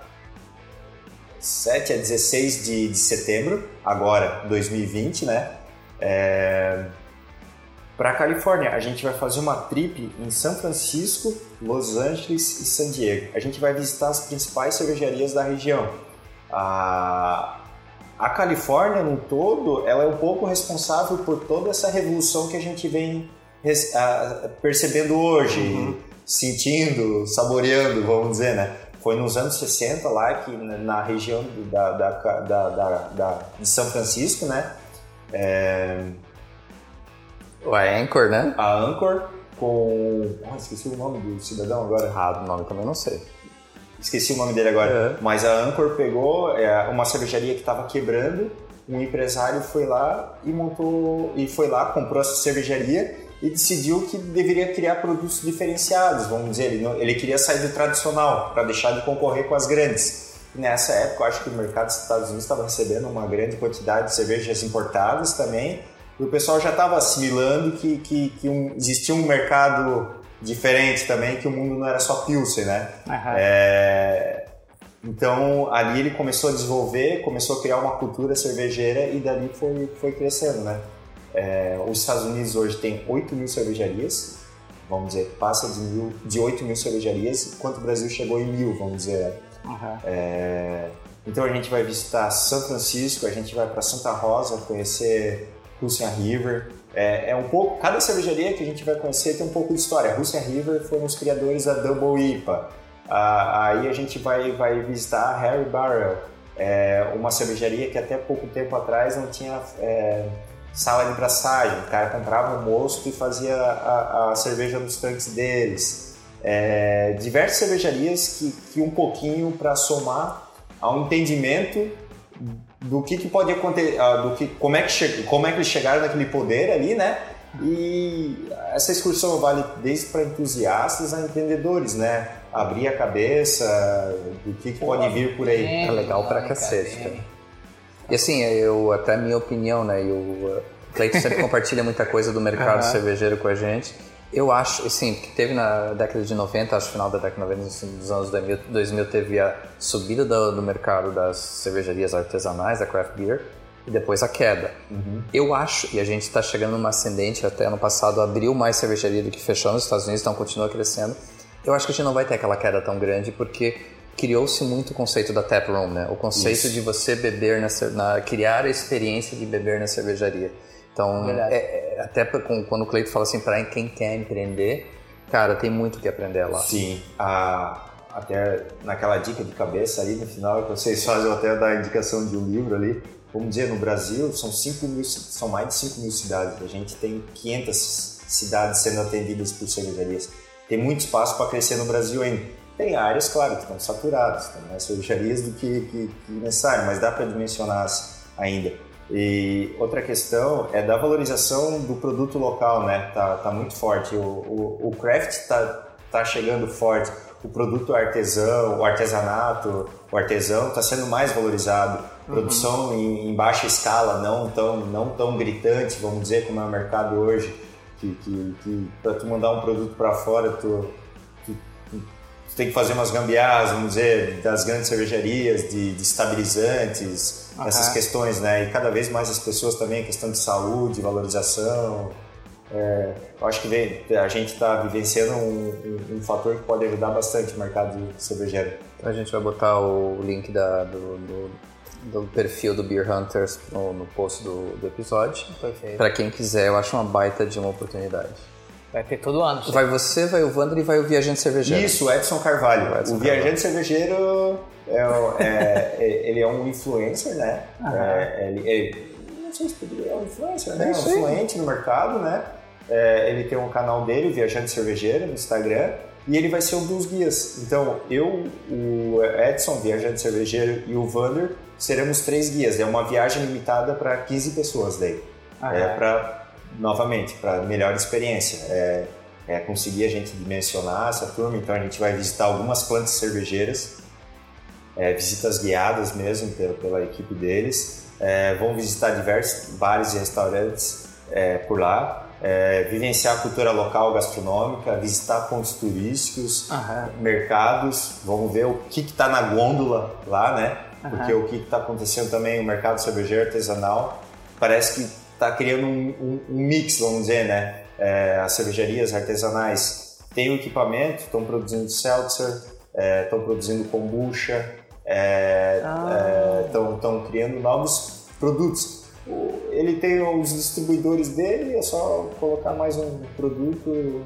7 a 16 de, de setembro, agora 2020, né? É... Para Califórnia, a gente vai fazer uma trip em São Francisco, Los Angeles e San Diego. A gente vai visitar as principais cervejarias da região. A, a Califórnia, no todo, ela é um pouco responsável por toda essa revolução que a gente vem percebendo hoje, sentindo, saboreando, vamos dizer, né? Foi nos anos 60 lá que na, na região da, da, da, da- da- de São Francisco, né? É,
O Anchor, né?
a Anchor com... Ah, esqueci o nome do cidadão agora.
Errado o nome também não sei.
Esqueci o nome dele agora.
É.
Mas a Anchor pegou é, uma cervejaria que estava quebrando, um empresário foi lá e montou e foi lá comprou essa cervejaria e decidiu que deveria criar produtos diferenciados, vamos dizer. Ele, não- ele queria sair do tradicional para deixar de concorrer com as grandes. E nessa época, eu acho que o mercado dos Estados Unidos estava recebendo uma grande quantidade de cervejas importadas também. E o pessoal já estava assimilando que, que, que um- existia um mercado diferente também, que o mundo não era só Pilsen, né?
Aham.
É, então ali ele começou a desenvolver, começou a criar uma cultura cervejeira e dali foi, foi crescendo, né? É, os Estados Unidos hoje tem 8 mil cervejarias, vamos dizer, passa de, mil, de 8 mil cervejarias, enquanto o Brasil chegou em mil, vamos dizer.
Aham.
É, então a gente vai visitar São Francisco, a gente vai para Santa Rosa conhecer Russian River. É, é um pouco, cada cervejaria que a gente vai conhecer tem um pouco de história. A Russian River foram os criadores da Double IPA. Ah, aí a gente vai, vai visitar a Harry Barrel, é, uma cervejaria que até pouco tempo atrás não tinha é, sala de braçagem. O cara comprava um mosto e fazia a, a cerveja nos tanques deles. É, diversas cervejarias que, que um pouquinho para somar ao entendimento do que, que pode acontecer, do que, como, é que che- como é que eles chegaram naquele poder ali, né? E essa excursão vale desde para entusiastas a empreendedores, né? Abrir a cabeça do que, que pode vir por aí.
É legal pra cacete, cara. E assim, eu, até a minha opinião, né? E o Cleiton sempre compartilha muita coisa do mercado cervejeiro com a gente. Eu acho, assim, que teve na década de 90, acho que final da década de 90, assim, dos anos 2000, 2000 teve a subida do, do mercado das cervejarias artesanais, da craft beer, e depois a queda. Eu acho, e a gente está chegando numa ascendente, até ano passado abriu mais cervejaria do que fechou nos Estados Unidos, então continua crescendo. Eu acho que a gente não vai ter aquela queda tão grande, porque criou-se muito o conceito da tap room, né? O conceito
Isso.
de você beber na, na criar a experiência de beber na cervejaria. Então, é- é- até com- quando o Cleito fala assim, para quem quer empreender, cara, tem muito que aprender lá.
Sim, a- até naquela dica de cabeça ali no final que vocês fazem, até dar a indicação de um livro ali. Vamos dizer, no Brasil são, 5 mil, são mais de 5 mil cidades, a gente tem 500 cidades sendo atendidas por cervejarias. Tem muito espaço para crescer no Brasil ainda. Tem áreas, claro, que estão saturadas, tem mais cervejarias do que, que, que necessário, mas dá para dimensionar ainda. E outra questão é da valorização do produto local, né? Tá, tá muito forte. O, o, o craft tá, tá chegando forte. O produto artesão, o artesanato, o artesão está sendo mais valorizado. Produção em, em baixa escala, não tão, não tão gritante, vamos dizer, como é o mercado hoje. Que, que, que para tu mandar um produto para fora, tu tem que fazer umas gambiarras, vamos dizer, das grandes cervejarias, de, de estabilizantes,
Aham.
essas questões, né? E cada vez mais as pessoas também, questão de saúde, valorização. É, eu acho que vem- a gente está vivenciando um, um- um fator que pode ajudar bastante o mercado cervejeiro.
Então a gente vai botar o link da- do, do- do perfil do Beer Hunters no, no post do, do episódio. Para quem quiser, eu acho uma baita de uma oportunidade.
Vai ter todo ano.
Vai você, vai o Wander e vai o Viajante Cervejeiro.
Isso, o Edson Carvalho.
O Edson
o viajante cervejeiro, é, é- é- ele é um influencer, né? É, ele, ele- não sei se ele é um influencer, né? É um influente no mercado, né? é, ele tem um canal dele, o Viajante Cervejeiro, no Instagram, e ele vai ser um dos guias. Então, eu, o Edson, Viajante Cervejeiro, e o Vander seremos três guias. É uma viagem limitada para 15 pessoas daí.
Ah,
é
é.
para, novamente, para melhor experiência. É, é conseguir a gente dimensionar essa turma, então a gente vai visitar algumas plantas cervejeiras, é, visitas guiadas mesmo pela, pela equipe deles. É, vão visitar diversos bares e restaurantes é, por lá, é, vivenciar a cultura local gastronômica, visitar pontos turísticos,
Aham.
mercados, vamos ver o que está na gôndola lá, né? Porque o que está acontecendo também no mercado cervejeiro artesanal parece que está criando um, um- um mix, vamos dizer, né? É, as cervejarias artesanais têm o equipamento, estão produzindo seltzer, estão produzindo kombucha, estão criando novos produtos. Ele tem os distribuidores dele, é só colocar mais um produto.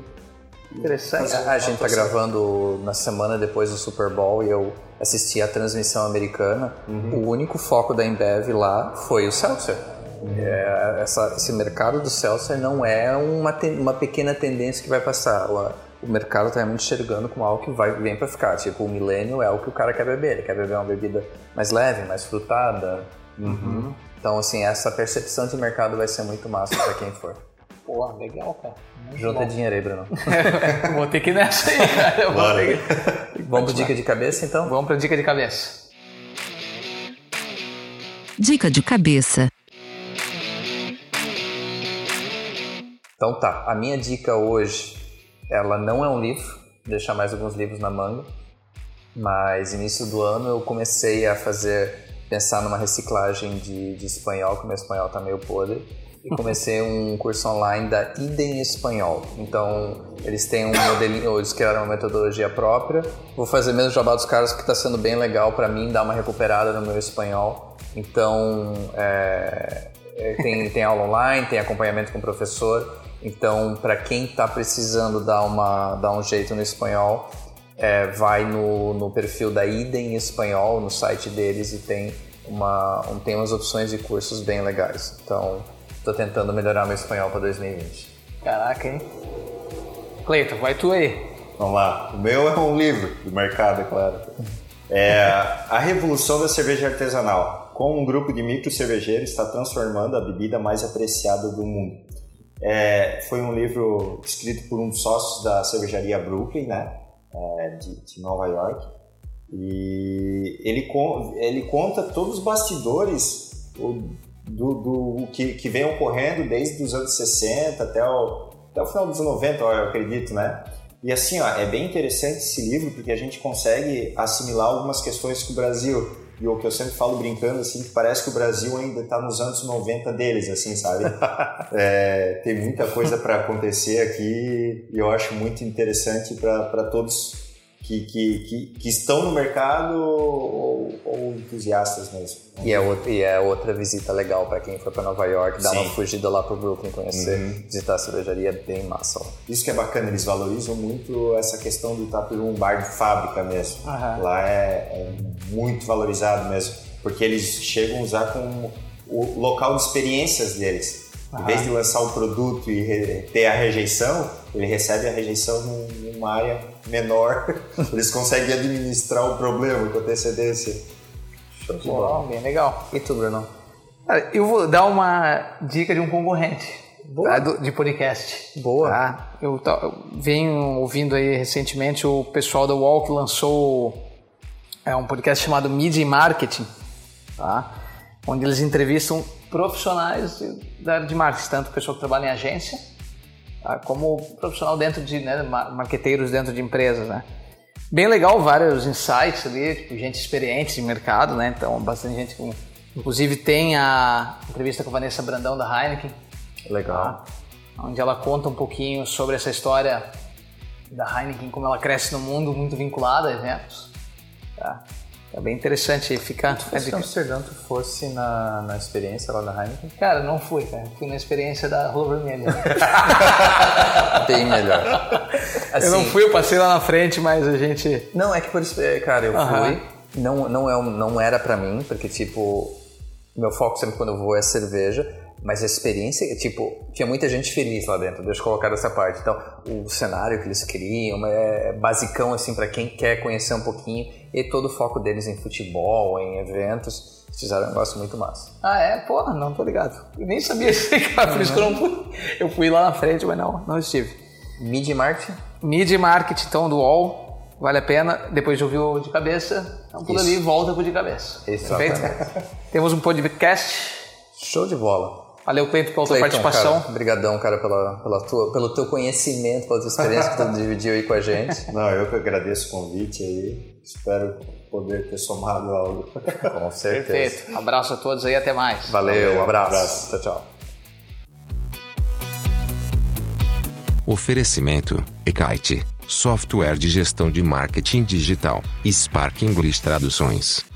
Interessante.
A gente tá gravando na semana depois do Super Bowl e eu assisti a transmissão americana. O único foco da Embev lá foi o Seltzer. É, essa- esse mercado do Seltzer não é uma, ten- uma pequena tendência que vai passar. O, o mercado está realmente enxergando como algo que vai, vem para ficar. Tipo, o milênio é o que o cara quer beber. Ele quer beber uma bebida mais leve, mais frutada. Então, assim, essa percepção de mercado vai ser muito massa para quem for.
Pô, legal, cara. Muito
Junta
bom.
dinheiro aí, Bruno.
Vou ter que ir nessa aí, cara. Eu vou
Bora.
ter que-
Vamos pro dica de cabeça, então?
Vamos pra dica de cabeça.
Dica de cabeça.
Então tá, a minha dica hoje, ela não é um livro, deixar mais alguns livros na manga, mas início do ano eu comecei a fazer, pensar numa reciclagem de, de espanhol, que meu espanhol tá meio podre, e comecei um curso online da Idem Espanhol. Então, eles têm um modelinho, eles criaram uma metodologia própria. Vou fazer mesmo jabá dos caras, que está sendo bem legal para mim, dar uma recuperada no meu espanhol. Então, é, é, tem, tem aula online, tem acompanhamento com o professor. Então, para quem está precisando dar, uma, dar um jeito no espanhol, é, vai no, no perfil da Idem Espanhol, no site deles, e tem, uma, um, tem umas opções de cursos bem legais. Então, estou tentando melhorar meu espanhol para 2020.
Caraca, hein? Cleiton, vai tu aí.
Vamos lá. O meu é um livro do mercado, é claro. É A Revolução da Cerveja Artesanal. Como um grupo de micro cervejeiros está transformando a bebida mais apreciada do mundo. É, foi um livro escrito por um dos sócios da cervejaria Brooklyn, né? É, de, de Nova York. E ele, ele conta todos os bastidores o- do, do que, que vem ocorrendo desde os anos 60 até o, até o final dos 90, eu acredito, né? E assim, ó, é bem interessante esse livro porque a gente consegue assimilar algumas questões que o Brasil, e o que eu sempre falo brincando, assim, que parece que o Brasil ainda está nos anos 90 deles, assim, sabe? É, tem muita coisa para acontecer aqui e eu acho muito interessante para todos que, que, que, que estão no mercado entusiastas mesmo.
E é, outra, e é outra visita legal para quem for para Nova York, dar uma fugida lá pro Brooklyn, conhecer,
Uhum.
visitar a cervejaria, é bem massa. lá.
Isso que é bacana, eles valorizam muito essa questão do estar por um bar de fábrica mesmo.
Aham.
Lá é, é muito valorizado mesmo, porque eles chegam a usar como o local de experiências deles. Em vez de lançar o produto e ter a rejeição, ele recebe a rejeição num- numa área menor. Eles conseguem administrar o problema com antecedência.
Show de
Bom,
bola.
bem legal.
E tu, Bruno?
Cara, eu vou dar uma dica de um concorrente
Boa.
tá? Do- de podcast.
Boa.
Tá? Eu, ta- eu venho ouvindo aí recentemente o pessoal da UOL que lançou é, um podcast chamado Media e Marketing, tá? onde eles entrevistam profissionais da área de marketing, tanto pessoa que trabalha em agência, tá? como profissional dentro de, né, mar- marqueteiros dentro de empresas, né? Bem legal, vários insights ali, tipo, gente experiente de mercado, né? Então, bastante gente com... Inclusive tem a entrevista com a Vanessa Brandão da Heineken,
Legal.
onde ela conta um pouquinho sobre essa história da Heineken, como ela cresce no mundo, muito vinculada a eventos. Tá? É bem interessante, fica...
Se fosse em Amsterdã, tu fosse na, na experiência lá da Heineken,
Cara, não fui, cara. Fui na experiência da Rua Vermelha.
bem melhor. Assim,
eu não fui, eu passei lá na frente, mas a gente...
Não, é que por isso, é, cara, eu fui, não, não, é, não era pra mim, porque tipo, meu foco sempre quando eu vou é cerveja, Mas a experiência, tipo, tinha muita gente feliz lá dentro, deixa eu colocar dessa parte. Então, o cenário que eles queriam é basicão, assim, para quem quer conhecer um pouquinho. E todo o foco deles em futebol, em eventos. Eles fizeram um negócio muito massa.
Ah, é? Porra, não tô ligado. Eu nem sabia isso, cara, por isso que eu não fui. Eu fui lá na frente, mas não, não estive.
Mid Marketing?
Mid Marketing, então, do UOL. Vale a pena. Depois de ouvir o de cabeça, então tudo ali volta pro de cabeça.
Exatamente.
Perfeito? Temos um podcast.
Show de bola.
Valeu, Cleiton, pela tua participação.
Cara, obrigadão, cara, pela, pela tua, pelo teu conhecimento, pela tua experiência que tu dividiu aí com a gente.
Não, eu que agradeço o convite aí. Espero poder ter somado algo.
Com certeza.
Perfeito. Abraço a todos aí, até mais.
Valeu,
Valeu,
um abraço.
abraço.
Tchau, tchau.
Oferecimento: Ekite, software de gestão de marketing digital, Spark English Traduções.